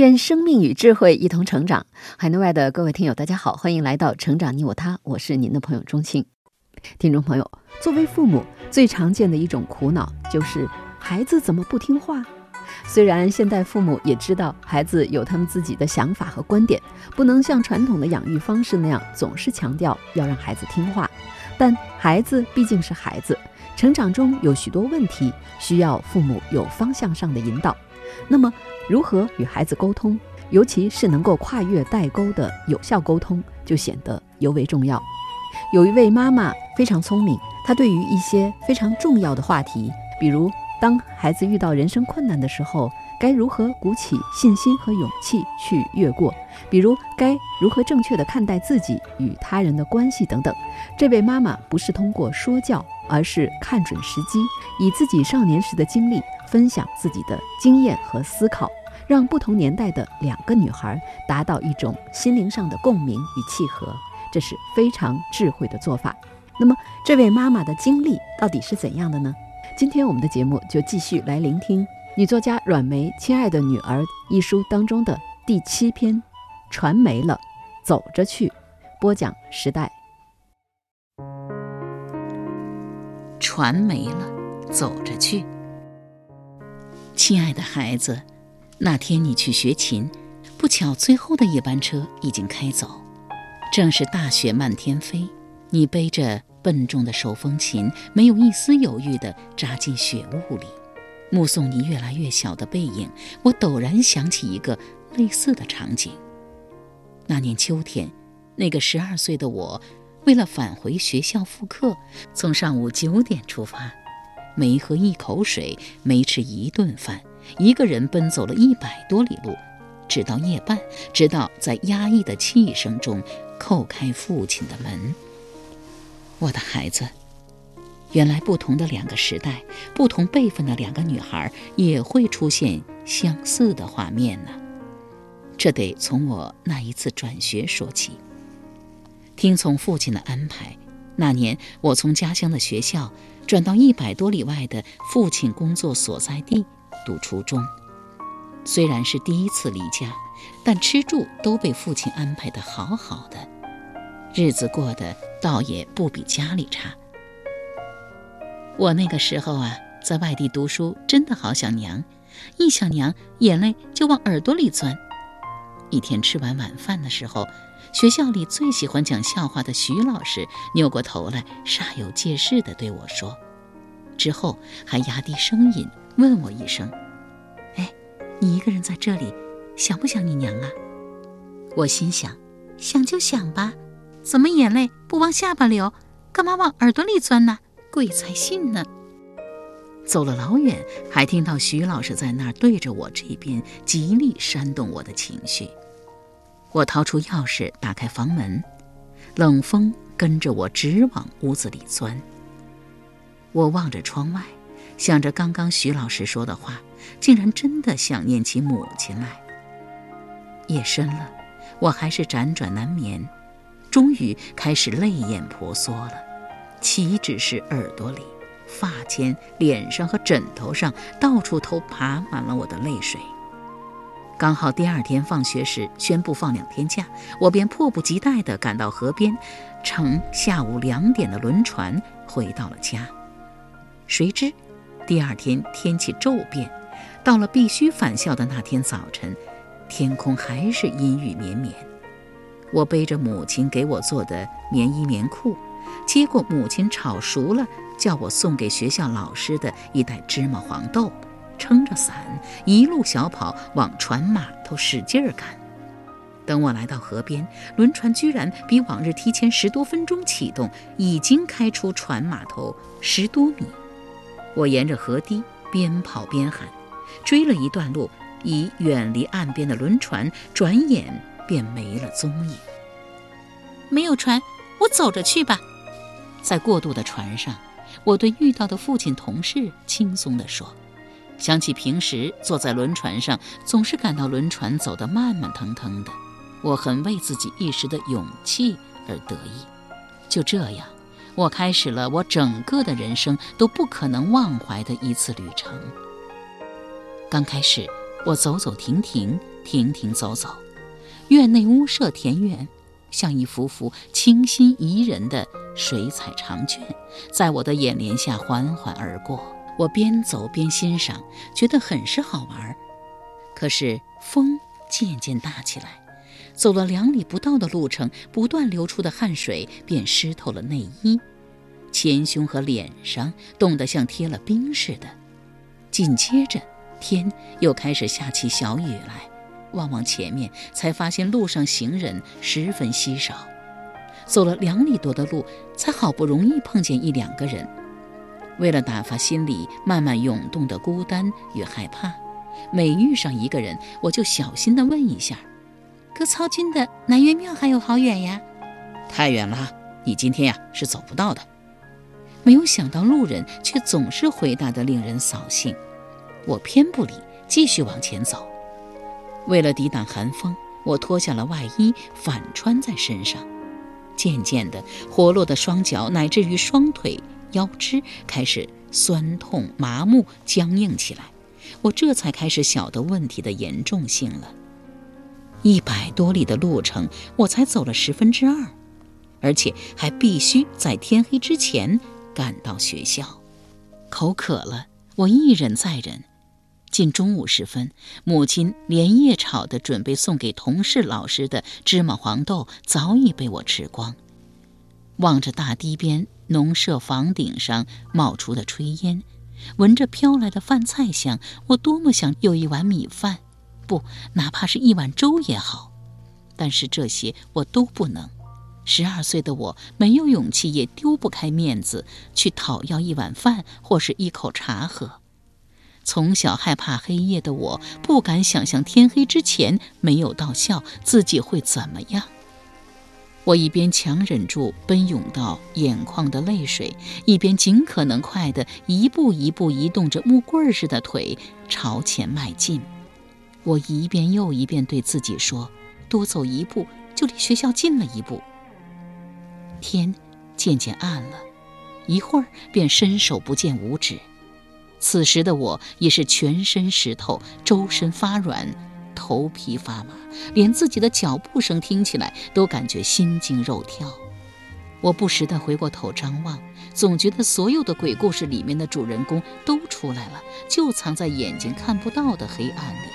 愿生命与智慧一同成长。海内外的各位听友，大家好，欢迎来到《成长你我他》，我是您的朋友钟庆。听众朋友，作为父母，最常见的一种苦恼就是孩子怎么不听话。虽然现代父母也知道孩子有他们自己的想法和观点，不能像传统的养育方式那样总是强调要让孩子听话，但孩子毕竟是孩子，成长中有许多问题需要父母有方向上的引导。那么，如何与孩子沟通，尤其是能够跨越代沟的有效沟通，就显得尤为重要。有一位妈妈非常聪明，她对于一些非常重要的话题，比如当孩子遇到人生困难的时候，该如何鼓起信心和勇气去越过；比如该如何正确的看待自己与他人的关系等等。这位妈妈不是通过说教，而是看准时机，以自己少年时的经历。分享自己的经验和思考，让不同年代的两个女孩达到一种心灵上的共鸣与契合，这是非常智慧的做法。那么，这位妈妈的经历到底是怎样的呢？今天我们的节目就继续来聆听女作家阮梅《亲爱的女儿》一书当中的第七篇《传没了，走着去》，播讲时代。传没了，走着去。亲爱的孩子，那天你去学琴，不巧最后的一班车已经开走，正是大雪漫天飞。你背着笨重的手风琴，没有一丝犹豫地扎进雪雾里，目送你越来越小的背影。我陡然想起一个类似的场景。那年秋天，那个十二岁的我，为了返回学校复课，从上午九点出发。没喝一口水，没吃一顿饭，一个人奔走了一百多里路，直到夜半，直到在压抑的气声中叩开父亲的门。我的孩子，原来不同的两个时代，不同辈分的两个女孩，也会出现相似的画面呢。这得从我那一次转学说起。听从父亲的安排，那年我从家乡的学校。转到一百多里外的父亲工作所在地读初中，虽然是第一次离家，但吃住都被父亲安排得好好的，日子过得倒也不比家里差。我那个时候啊，在外地读书，真的好想娘，一想娘，眼泪就往耳朵里钻。一天吃完晚饭的时候。学校里最喜欢讲笑话的徐老师扭过头来，煞有介事地对我说，之后还压低声音问我一声：“哎，你一个人在这里，想不想你娘啊？”我心想：想就想吧，怎么眼泪不往下巴流，干嘛往耳朵里钻呢？鬼才信呢！走了老远，还听到徐老师在那儿对着我这边极力煽动我的情绪。我掏出钥匙，打开房门，冷风跟着我直往屋子里钻。我望着窗外，想着刚刚徐老师说的话，竟然真的想念起母亲来。夜深了，我还是辗转难眠，终于开始泪眼婆娑了。岂止是耳朵里、发间、脸上和枕头上，到处都爬满了我的泪水。刚好第二天放学时宣布放两天假，我便迫不及待地赶到河边，乘下午两点的轮船回到了家。谁知，第二天天气骤变，到了必须返校的那天早晨，天空还是阴雨绵绵。我背着母亲给我做的棉衣棉裤，接过母亲炒熟了叫我送给学校老师的一袋芝麻黄豆。撑着伞，一路小跑往船码头使劲儿赶。等我来到河边，轮船居然比往日提前十多分钟启动，已经开出船码头十多米。我沿着河堤边跑边喊，追了一段路，已远离岸边的轮船转眼便没了踪影。没有船，我走着去吧。在过渡的船上，我对遇到的父亲同事轻松地说：“想起平时坐在轮船上，总是感到轮船走得慢慢腾腾的，我很为自己一时的勇气而得意。”就这样，我开始了我整个的人生都不可能忘怀的一次旅程。刚开始，我走走停停，停停走走，院内屋舍田园。像一幅幅清新宜人的水彩长卷，在我的眼帘下缓缓而过。我边走边欣赏，觉得很是好玩。可是风渐渐大起来，走了两里不到的路程，不断流出的汗水便湿透了内衣，前胸和脸上冻得像贴了冰似的。紧接着，天又开始下起小雨来。望望前面，才发现路上行人十分稀少。走了两里多的路，才好不容易碰见一两个人。为了打发心里慢慢涌动的孤单与害怕，每遇上一个人，我就小心地问一下：“隔曹军的南岳庙还有好远呀？”“太远了，你今天呀是走不到的。”没有想到路人却总是回答得令人扫兴。我偏不理，继续往前走。为了抵挡寒风，我脱下了外衣，反穿在身上。渐渐的，活络的双脚乃至于双腿、腰肢开始酸痛、麻木、僵硬起来。我这才开始晓得问题的严重性了。一百多里的路程，我才走了十分之二，而且还必须在天黑之前赶到学校。口渴了，我一忍再忍。近中午时分，母亲连夜炒的准备送给同事老师的芝麻黄豆早已被我吃光。望着大堤边农舍房顶上冒出的炊烟，闻着飘来的饭菜香，我多么想有一碗米饭，不，哪怕是一碗粥也好。但是这些我都不能。十二岁的我没有勇气，也丢不开面子去讨要一碗饭或是一口茶喝。从小害怕黑夜的我，不敢想象天黑之前没有到校，自己会怎么样。我一边强忍住奔涌到眼眶的泪水，一边尽可能快地一步一步移动着木棍似的腿朝前迈进。我一遍又一遍对自己说：“多走一步，就离学校近了一步。”天渐渐暗了，一会儿便伸手不见五指。此时的我已是全身湿透，周身发软，头皮发麻，连自己的脚步声听起来都感觉心惊肉跳。我不时地回过头张望，总觉得所有的鬼故事里面的主人公都出来了，就藏在眼睛看不到的黑暗里。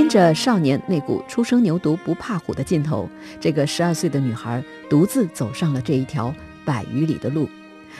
因着少年那股初生牛犊不怕虎的劲头，这个十二岁的女孩独自走上了这一条百余里的路。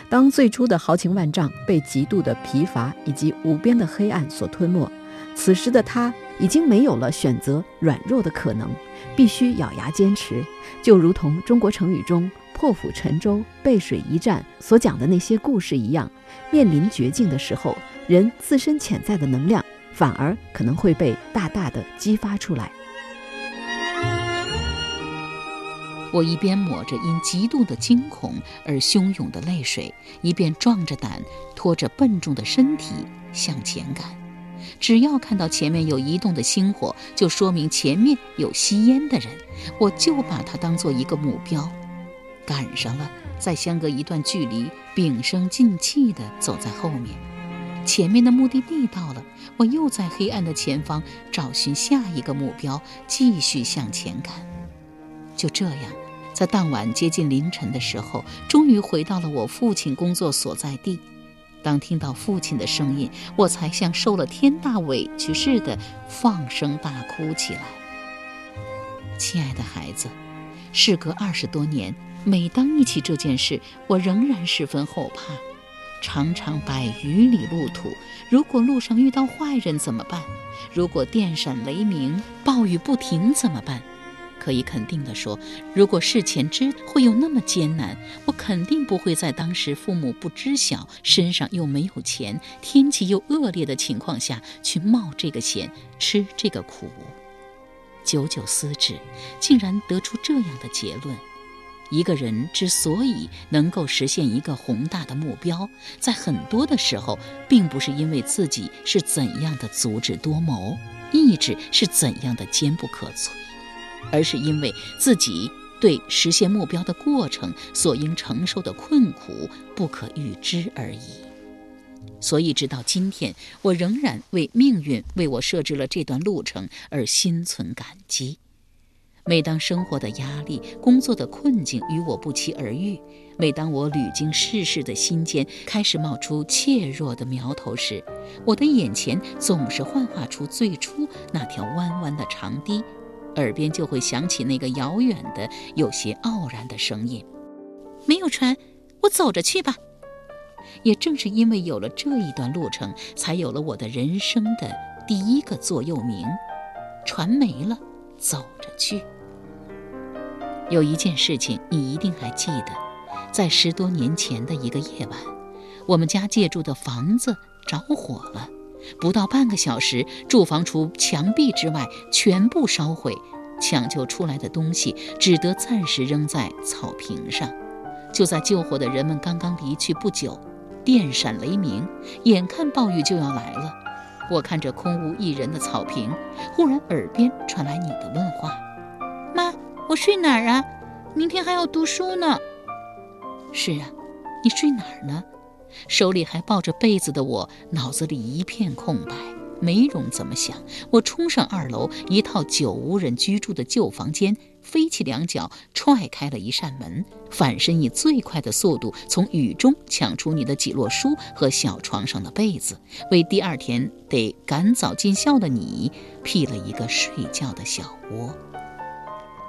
当最初的豪情万丈被极度的疲乏以及无边的黑暗所吞没，此时的她已经没有了选择软弱的可能，必须咬牙坚持。就如同中国成语中“破釜沉舟，背水一战”所讲的那些故事一样，面临绝境的时候，人自身潜在的能量反而可能会被大大的激发出来。我一边抹着因极度的惊恐而汹涌的泪水，一边壮着胆拖着笨重的身体向前赶。只要看到前面有移动的星火，就说明前面有吸烟的人，我就把它当做一个目标。赶上了，再相隔一段距离，屏声静气地走在后面。前面的目的地到了，我又在黑暗的前方找寻下一个目标，继续向前赶。就这样。在当晚接近凌晨的时候，终于回到了我父亲工作所在地。当听到父亲的声音，我才像受了天大委屈似的放声大哭起来。亲爱的孩子，事隔二十多年，每当忆起这件事，我仍然十分后怕。长长百余里路途，如果路上遇到坏人怎么办？如果电闪雷鸣、暴雨不停怎么办？可以肯定地说，如果事前知会有那么艰难，我肯定不会在当时父母不知晓、身上又没有钱、天气又恶劣的情况下去冒这个险、吃这个苦。久久思之，竟然得出这样的结论：一个人之所以能够实现一个宏大的目标，在很多的时候，并不是因为自己是怎样的足智多谋，意志是怎样的坚不可摧。而是因为自己对实现目标的过程所应承受的困苦不可预知而已。所以，直到今天，我仍然为命运为我设置了这段路程而心存感激。每当生活的压力、工作的困境与我不期而遇，每当我屡经世事的心间开始冒出怯弱的苗头时，我的眼前总是幻化出最初那条弯弯的长堤。耳边就会响起那个遥远的、有些傲然的声音：“没有船，我走着去吧。”也正是因为有了这一段路程，才有了我的人生的第一个座右铭：“船没了，走着去。”有一件事情你一定还记得，在十多年前的一个夜晚，我们家借住的房子着火了。不到半个小时，住房除墙壁之外全部烧毁，抢救出来的东西只得暂时扔在草坪上。就在救火的人们刚刚离去不久，电闪雷鸣，眼看暴雨就要来了。我看着空无一人的草坪，忽然耳边传来你的问话：“妈，我睡哪儿啊？明天还要读书呢。”“是啊，你睡哪儿呢？”手里还抱着被子的我，脑子里一片空白，没容怎么想。我冲上二楼，一套久无人居住的旧房间，飞起两脚踹开了一扇门，反身以最快的速度从雨中抢出你的几摞书和小床上的被子，为第二天得赶早进校的你辟了一个睡觉的小窝。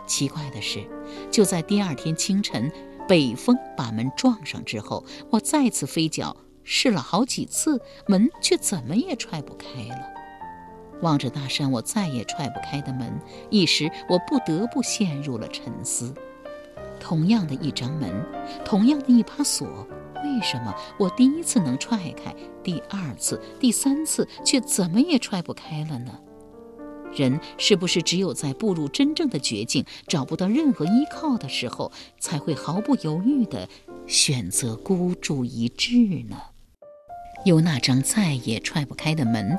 奇怪的是，就在第二天清晨。北风把门撞上之后，我再次飞脚试了好几次，门却怎么也踹不开了。望着那扇我再也踹不开的门，一时我不得不陷入了沉思。同样的一张门，同样的一把锁，为什么我第一次能踹开，第二次、第三次却怎么也踹不开了呢？人是不是只有在步入真正的绝境、找不到任何依靠的时候，才会毫不犹豫地选择孤注一掷呢？有那张再也踹不开的门，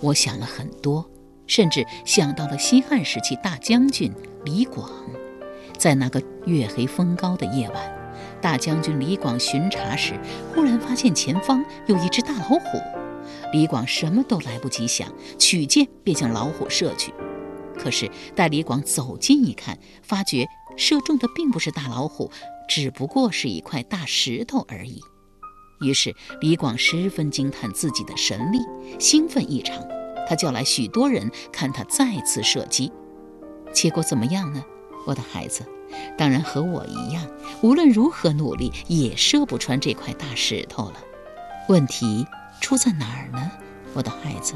我想了很多，甚至想到了西汉时期大将军李广。在那个月黑风高的夜晚，大将军李广巡查时，忽然发现前方有一只大老虎。李广什么都来不及想，取箭便向老虎射去。可是待李广走近一看，发觉射中的并不是大老虎，只不过是一块大石头而已。于是李广十分惊叹自己的神力，兴奋异常。他叫来许多人看他再次射击，结果怎么样呢？我的孩子，当然和我一样，无论如何努力也射不穿这块大石头了。问题。出在哪儿呢，我的孩子？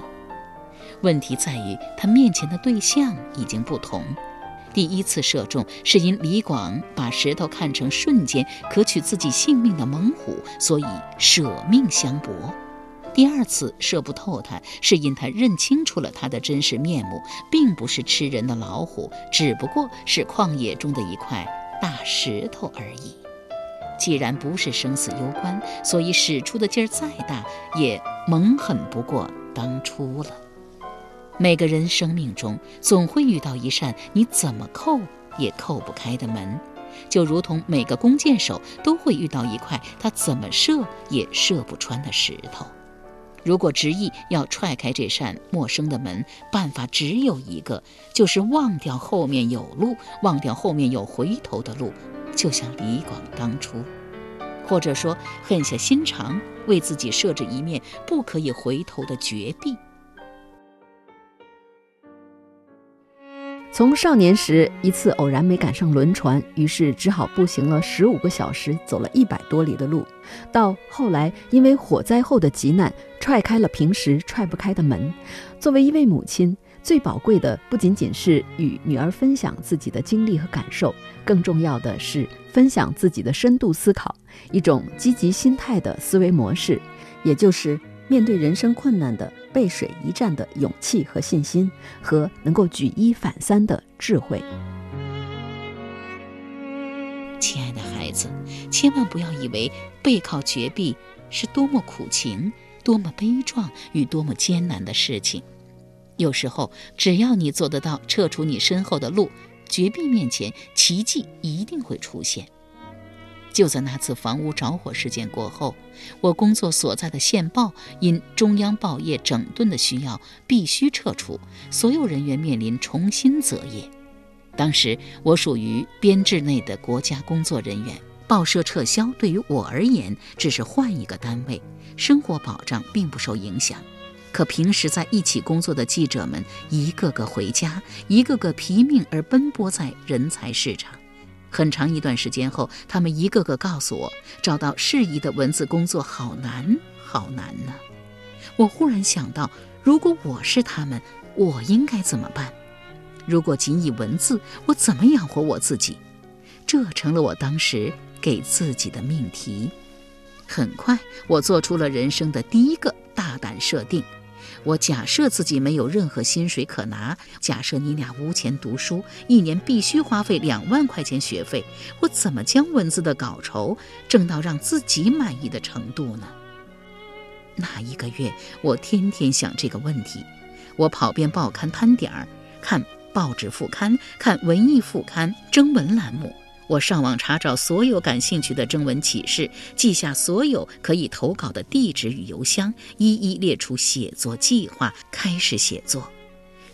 问题在于他面前的对象已经不同。第一次射中是因李广把石头看成瞬间可取自己性命的猛虎，所以舍命相搏；第二次射不透他，是因他认清楚了他的真实面目，并不是吃人的老虎，只不过是旷野中的一块大石头而已。既然不是生死攸关，所以使出的劲儿再大，也猛狠不过当初了。每个人生命中总会遇到一扇你怎么扣也扣不开的门，就如同每个弓箭手都会遇到一块他怎么射也射不穿的石头。如果执意要踹开这扇陌生的门，办法只有一个，就是忘掉后面有路，忘掉后面有回头的路。就像李广当初，或者说狠下心肠，为自己设置一面不可以回头的绝壁。从少年时一次偶然没赶上轮船，于是只好步行了十五个小时，走了一百多里的路，到后来因为火灾后的急难，踹开了平时踹不开的门。作为一位母亲。最宝贵的不仅仅是与女儿分享自己的经历和感受，更重要的是分享自己的深度思考，一种积极心态的思维模式，也就是面对人生困难的背水一战的勇气和信心，和能够举一反三的智慧。亲爱的孩子，千万不要以为背靠绝壁是多么苦情、多么悲壮与多么艰难的事情。有时候，只要你做得到撤除你身后的路，绝壁面前，奇迹一定会出现。就在那次房屋着火事件过后，我工作所在的县报因中央报业整顿的需要，必须撤除，所有人员面临重新择业。当时我属于编制内的国家工作人员，报社撤销对于我而言只是换一个单位，生活保障并不受影响。可平时在一起工作的记者们一个个回家，一个个拼命而奔波在人才市场。很长一段时间后，他们一个个告诉我，找到适宜的文字工作好难，好难呢。我忽然想到，如果我是他们，我应该怎么办？如果仅以文字，我怎么养活我自己？这成了我当时给自己的命题。很快，我做出了人生的第一个大胆设定：我假设自己没有任何薪水可拿，假设你俩无钱读书，一年必须花费两万块钱学费，我怎么将文字的稿酬挣到让自己满意的程度呢？那一个月，我天天想这个问题，我跑遍报刊摊点儿看。报纸副刊、看文艺副刊征文栏目，我上网查找所有感兴趣的征文启事，记下所有可以投稿的地址与邮箱，一一列出写作计划，开始写作。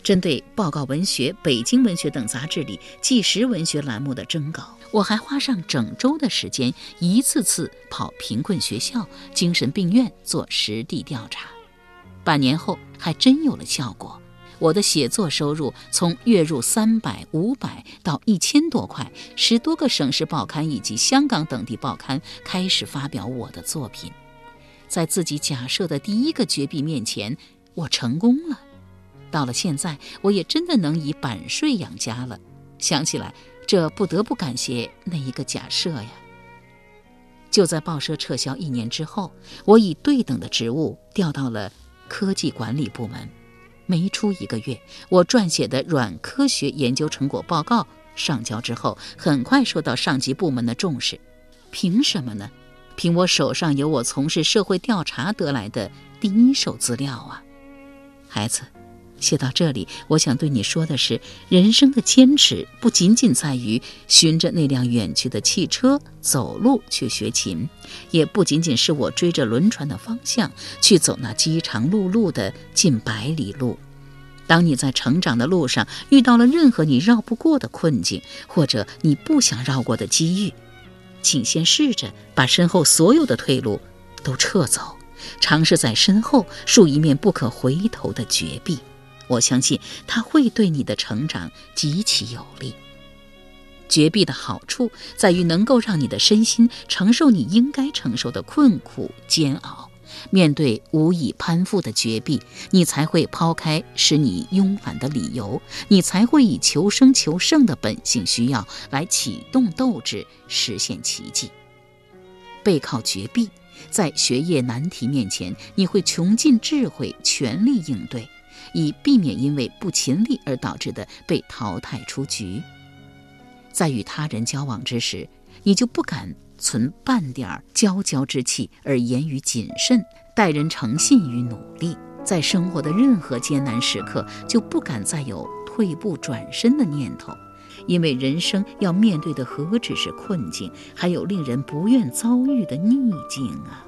针对《报告文学》《北京文学》等杂志里纪实文学栏目的征稿，我还花上整周的时间，一次次跑贫困学校、精神病院做实地调查。半年后，还真有了效果。我的写作收入从月入三百、五百到一千多块，十多个省市报刊以及香港等地报刊开始发表我的作品。在自己假设的第一个绝壁面前，我成功了。到了现在，我也真的能以版税养家了。想起来，这不得不感谢那一个假设呀。就在报社撤销一年之后，我以对等的职务调到了科技管理部门。没出一个月，我撰写的软科学研究成果报告上交之后，很快受到上级部门的重视。凭什么呢？凭我手上有我从事社会调查得来的第一手资料啊！孩子，写到这里，我想对你说的是：人生的坚持不仅仅在于循着那辆远去的汽车走路去学琴，也不仅仅是我追着轮船的方向去走那饥肠辘辘的近百里路。当你在成长的路上遇到了任何你绕不过的困境，或者你不想绕过的机遇，请先试着把身后所有的退路都撤走，尝试在身后竖一面不可回头的绝壁。我相信它会对你的成长极其有利。绝壁的好处在于能够让你的身心承受你应该承受的困苦煎熬。面对无以攀附的绝壁，你才会抛开使你慵懒的理由，你才会以求生求胜的本性需要来启动斗志，实现奇迹。背靠绝壁，在学业难题面前，你会穷尽智慧，全力应对，以避免因为不勤力而导致的被淘汰出局。在与他人交往之时，你就不敢。存半点儿骄娇之气，而言语谨慎，待人诚信与努力，在生活的任何艰难时刻，就不敢再有退步转身的念头，因为人生要面对的何止是困境，还有令人不愿遭遇的逆境啊！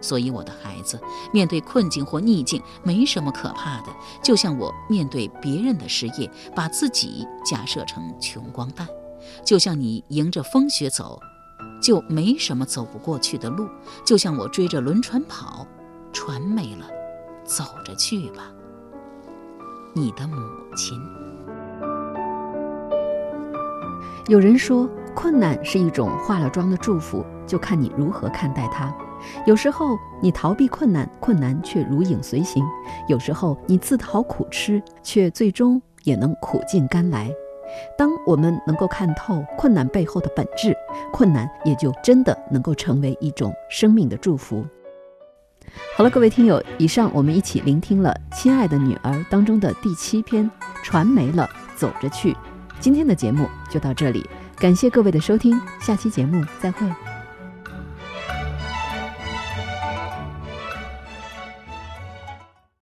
所以，我的孩子，面对困境或逆境，没什么可怕的。就像我面对别人的失业，把自己假设成穷光蛋；就像你迎着风雪走。就没什么走不过去的路，就像我追着轮船跑，船没了，走着去吧。你的母亲。有人说，困难是一种化了妆的祝福，就看你如何看待它。有时候，你逃避困难，困难却如影随形；有时候你自讨苦吃，却最终也能苦尽甘来。当我们能够看透困难背后的本质，困难也就真的能够成为一种生命的祝福。好了，各位听友，以上我们一起聆听了《亲爱的女儿》当中的第七篇《船没了，走着去》。今天的节目就到这里，感谢各位的收听，下期节目再会。